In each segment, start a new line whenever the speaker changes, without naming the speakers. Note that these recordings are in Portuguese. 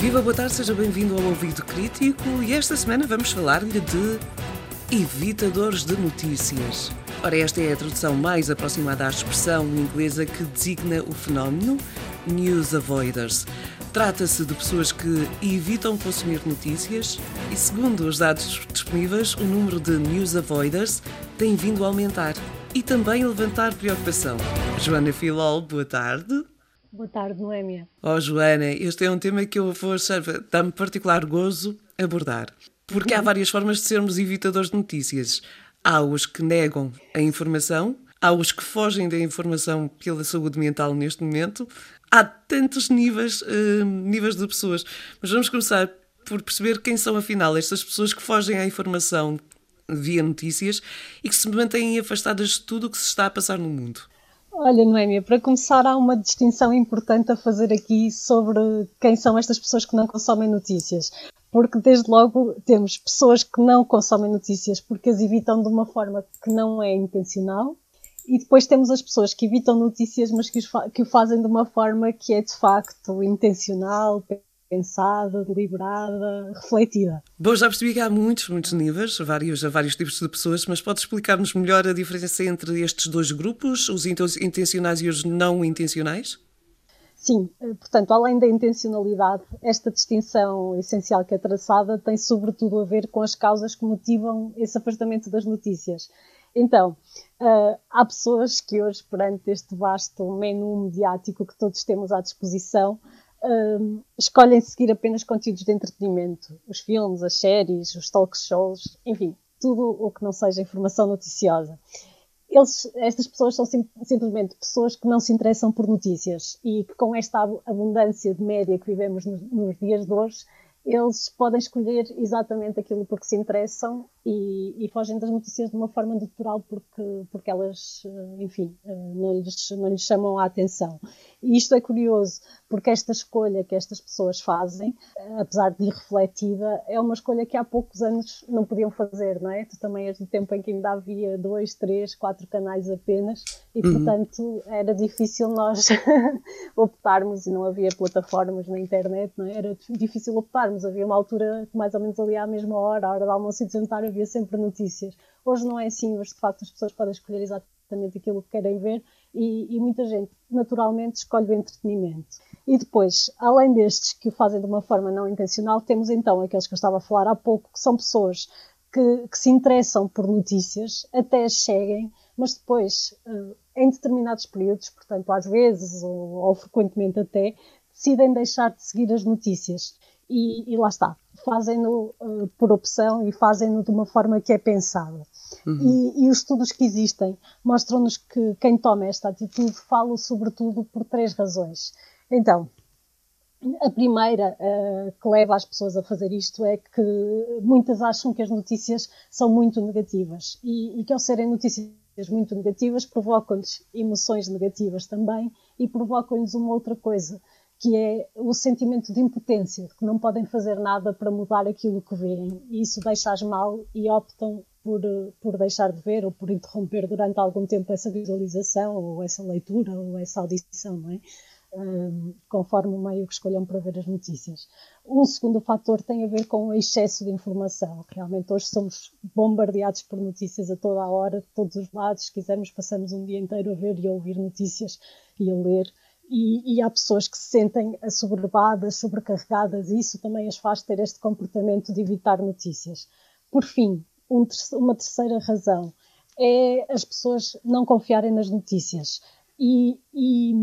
Viva, boa tarde, seja bem-vindo ao Ouvido Crítico e esta semana vamos falar-lhe de evitadores de notícias. Ora, esta é a tradução mais aproximada à expressão inglesa que designa o fenómeno News Avoiders. Trata-se de pessoas que evitam consumir notícias e, segundo os dados disponíveis, o número de news avoiders tem vindo a aumentar e também a levantar preocupação. Joana Filol, boa tarde.
Boa tarde, Noémia.
Oh, Joana, este é um tema que eu vou, dar-me particular gozo abordar. Porque há várias formas de sermos evitadores de notícias. Há os que negam a informação, há os que fogem da informação pela saúde mental neste momento, há tantos níveis, uh, níveis de pessoas. Mas vamos começar por perceber quem são, afinal, estas pessoas que fogem à informação via notícias e que se mantêm afastadas de tudo o que se está a passar no mundo.
Olha, Noémia, para começar, há uma distinção importante a fazer aqui sobre quem são estas pessoas que não consomem notícias. Porque, desde logo, temos pessoas que não consomem notícias porque as evitam de uma forma que não é intencional, e depois temos as pessoas que evitam notícias, mas que, que o fazem de uma forma que é de facto intencional, pensada, deliberada, refletida.
Bom, já percebi que há muitos, muitos níveis, vários, vários tipos de pessoas, mas pode explicar-nos melhor a diferença entre estes dois grupos, os intencionais e os não intencionais?
Sim, eh, portanto, além da intencionalidade, esta distinção essencial que é traçada tem sobretudo a ver com as causas que motivam esse afastamento das notícias. Então, uh, há pessoas que hoje, perante este vasto menu mediático que todos temos à disposição, escolhem seguir apenas conteúdos de entretenimento. Os filmes, as séries, os talk shows, enfim, tudo o que não seja informação noticiosa. Eles, estas pessoas são sim, simplesmente pessoas que não se interessam por notícias e que com esta abundância de média que vivemos nos, nos dias de hoje, eles podem escolher exatamente aquilo por que se interessam e, e, fogem das notícias de uma forma natural porque, porque elas, eh, enfim, eh, não lhes, não lhes chamam a atenção. E isto é curioso, porque esta escolha que estas pessoas fazem, apesar de irrefletida, é uma escolha que há poucos anos não podiam fazer, não é? Tu também és do tempo em que ainda havia dois, três, quatro canais apenas e, uhum. portanto, era difícil nós optarmos e não havia plataformas na internet, não é? Era difícil optarmos. Havia uma altura que mais ou menos ali à mesma hora, à hora do almoço e de jantar, havia sempre notícias. Hoje não é assim, hoje de facto as pessoas podem escolher exatamente aquilo que querem ver e, e, muita gente naturalmente escolhe o entretenimento. E depois, além destes que o fazem de uma forma não intencional, temos então aqueles que eu estava a falar há pouco, que são pessoas que, que se interessam por notícias, até as seguem, mas depois, eh, em determinados períodos, portanto às vezes ou, ou frequentemente até, decidem deixar de seguir as notícias. E, e lá está, fazem-no uh, por opção e fazem-no de uma forma que é pensada. Uhum. E, e, os estudos que existem mostram-nos que quem toma esta atitude fala sobretudo por três razões. Então, a primeira uh, que leva as pessoas a fazer isto é que muitas acham que as notícias são muito negativas e, e que ao serem notícias muito negativas provocam-lhes emoções negativas também e provocam-lhes uma outra coisa, que é o sentimento de impotência, de que não podem fazer nada para mudar aquilo que veem. E isso deixa-as mal e optam por, por deixar de ver ou por interromper durante algum tempo essa visualização ou essa leitura ou essa audição, não é? Conforme o meio que escolham para ver as notícias. Um segundo fator tem a ver com o excesso de informação. Realmente hoje somos bombardeados por notícias a toda a hora, de todos os lados. Se quisermos, passamos um dia inteiro a ver e a ouvir notícias e a ler e, e, há pessoas que se sentem assoberbadas, sobrecarregadas, e isso também as faz ter este comportamento de evitar notícias. Por fim, um, uma terceira razão é as pessoas não confiarem nas notícias. E, e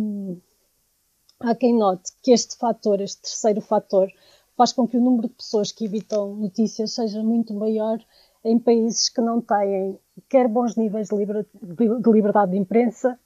há quem note que este fator, este terceiro fator, faz com que o número de pessoas que evitam notícias seja muito maior em países que não têm quer bons níveis de, de liberdade de imprensa,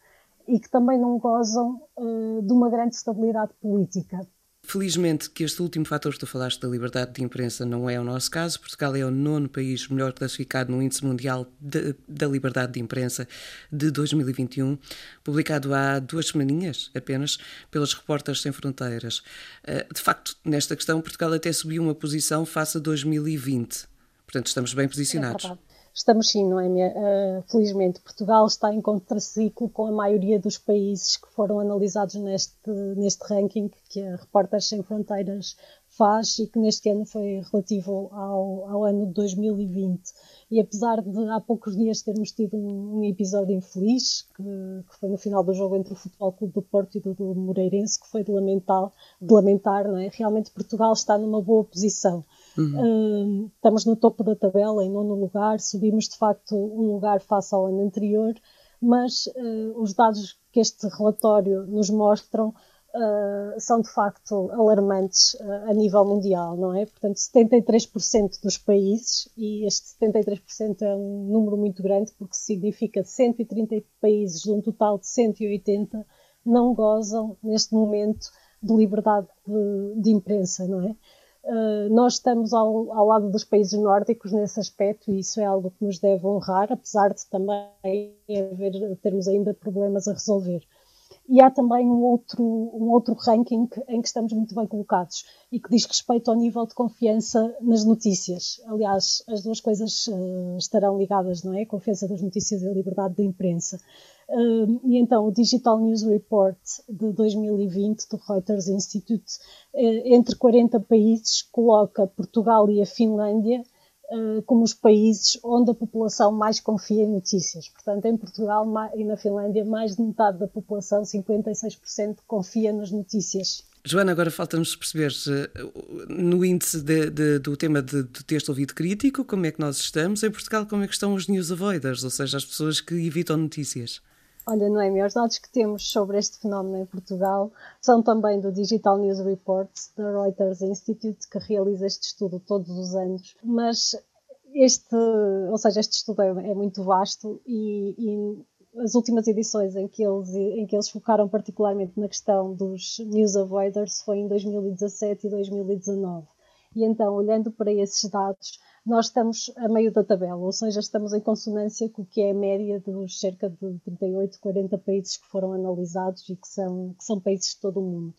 e que também não gozam uh, de uma grande estabilidade política.
Felizmente que este último fator que tu falaste da liberdade de imprensa não é o nosso caso. Portugal é o nono país melhor classificado no Índice Mundial de, da Liberdade de Imprensa de 2021, publicado há duas semaninhas apenas pelos Repórteres Sem Fronteiras. Eh, de facto, nesta questão, Portugal até subiu uma posição face a 2020. Portanto, estamos bem posicionados. É
Estamos sim, não é? Uh, felizmente, Portugal está em contraciclo com a maioria dos países que foram analisados neste, neste ranking que a Repórteres Sem Fronteiras faz e que neste ano foi relativo ao, ao ano de 2020. E apesar de há poucos dias termos tido um, um episódio infeliz, que, que, foi no final do jogo entre o Futebol Clube do Porto e do, do Moreirense, que foi de lamentar, de lamentar não é? realmente Portugal está numa boa posição. Uhum. Uh, estamos no topo da tabela, em nono lugar, subimos de facto um lugar face ao ano anterior, mas uh, os dados que este relatório nos mostram uh, são de facto alarmantes uh, a nível mundial, não é? Portanto, 73% dos países, e este 73% é um número muito grande porque significa 130 países de um total de 180 não gozam neste momento de liberdade de, de imprensa, não é? Uh, nós estamos ao, ao, lado dos países nórdicos nesse aspecto e isso é algo que nos deve honrar, apesar de também haver, termos ainda problemas a resolver. E há também um outro, um outro ranking em que estamos muito bem colocados e que diz respeito ao nível de confiança nas notícias. Aliás, as duas coisas uh, estarão ligadas, não é? Confiança das notícias e a liberdade da imprensa. Uh, e então, o Digital News Report de 2020 do Reuters Institute, uh, entre 40 países, coloca Portugal e a Finlândia como os países onde a população mais confia em notícias. Portanto, em Portugal e na Finlândia, mais de metade da população, 56%, confia nas notícias.
Joana, agora falta-nos perceber no índice de, de, do tema de, de texto ouvido crítico, como é que nós estamos. Em Portugal, como é que estão os news avoiders, ou seja, as pessoas que evitam notícias?
Olha, Noemi, os dados que temos sobre este fenómeno em Portugal são também do Digital News Report da Reuters Institute, que realiza este estudo todos os anos. Mas este, ou seja, este estudo é, é muito vasto e, e, as últimas edições em que, eles, em que eles focaram particularmente na questão dos news avoiders foi em 2017 e 2019. E então, olhando para esses dados, nós estamos a meio da tabela, ou seja, estamos em consonância com o que é a média dos cerca de 38, 40 países que foram analisados e que são, que são países de todo o mundo.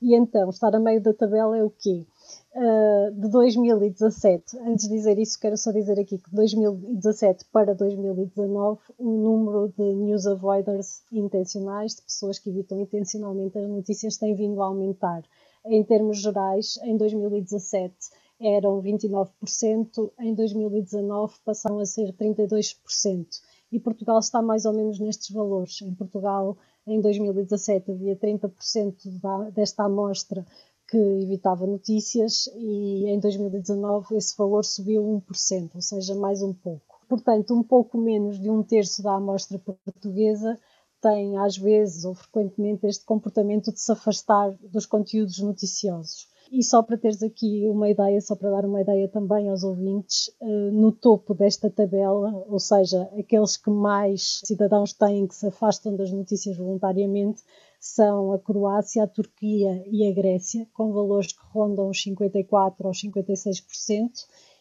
E então, estar a meio da tabela é o quê? Uh, de 2017, antes de dizer isso, quero só dizer aqui que de 2017 para 2019, o número de news avoiders intencionais, de pessoas que evitam intencionalmente as notícias, tem vindo a aumentar. Em termos gerais, em 2017 eram 29%, em 2019 passaram a ser 32%. E Portugal está mais ou menos nestes valores. Em Portugal, em 2017, havia 30% da, desta amostra que evitava notícias e em 2019 esse valor subiu 1%, ou seja, mais um pouco. Portanto, um pouco menos de um terço da amostra portuguesa tem, às vezes ou frequentemente, este comportamento de se afastar dos conteúdos noticiosos. E só para teres aqui uma ideia, só para dar uma ideia também aos ouvintes, eh, no topo desta tabela, ou seja, aqueles que mais cidadãos têm que se afastam das notícias voluntariamente, são a Croácia, a Turquia e a Grécia, com valores que rondam os 54% aos 56%,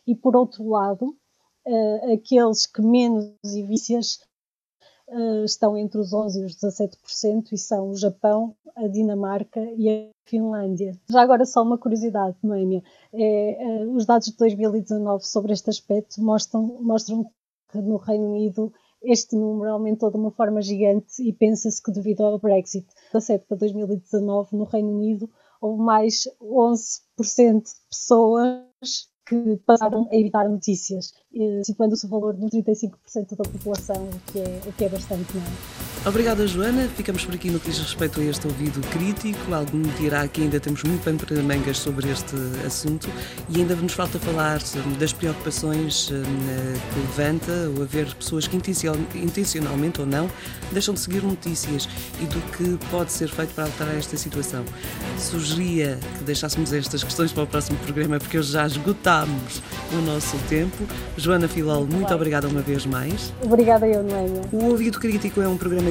e por outro lado, eh, aqueles que menos evícias uh, estão entre os 11% e os 17% e são o Japão, a Dinamarca e a Finlândia. Já agora só uma curiosidade, Noémia, é, uh, os dados de 2019 sobre este aspecto mostram, mostram que no Reino Unido este número aumentou de uma forma gigante e pensa-se que devido ao Brexit. Da 7 para 2019, no Reino Unido, houve mais 11% de pessoas que passaram a evitar notícias, eh, situando-se o valor de 35% da população, o que é, o que é bastante mal.
Obrigada, Joana. Ficamos por aqui no que diz respeito a este ouvido crítico. Algo me dirá que ainda temos muito pano para mangas sobre este assunto e ainda nos falta falar das preocupações eh, que levanta o haver pessoas que intencionalmente ou não deixam de seguir notícias e do que pode ser feito para alterar esta situação. Sugeria que deixássemos estas questões para o próximo programa porque hoje já esgotámos o nosso tempo. Joana Filol, muito obrigada uma vez mais.
Obrigada eu, Noémia.
O Ouvido Crítico é um programa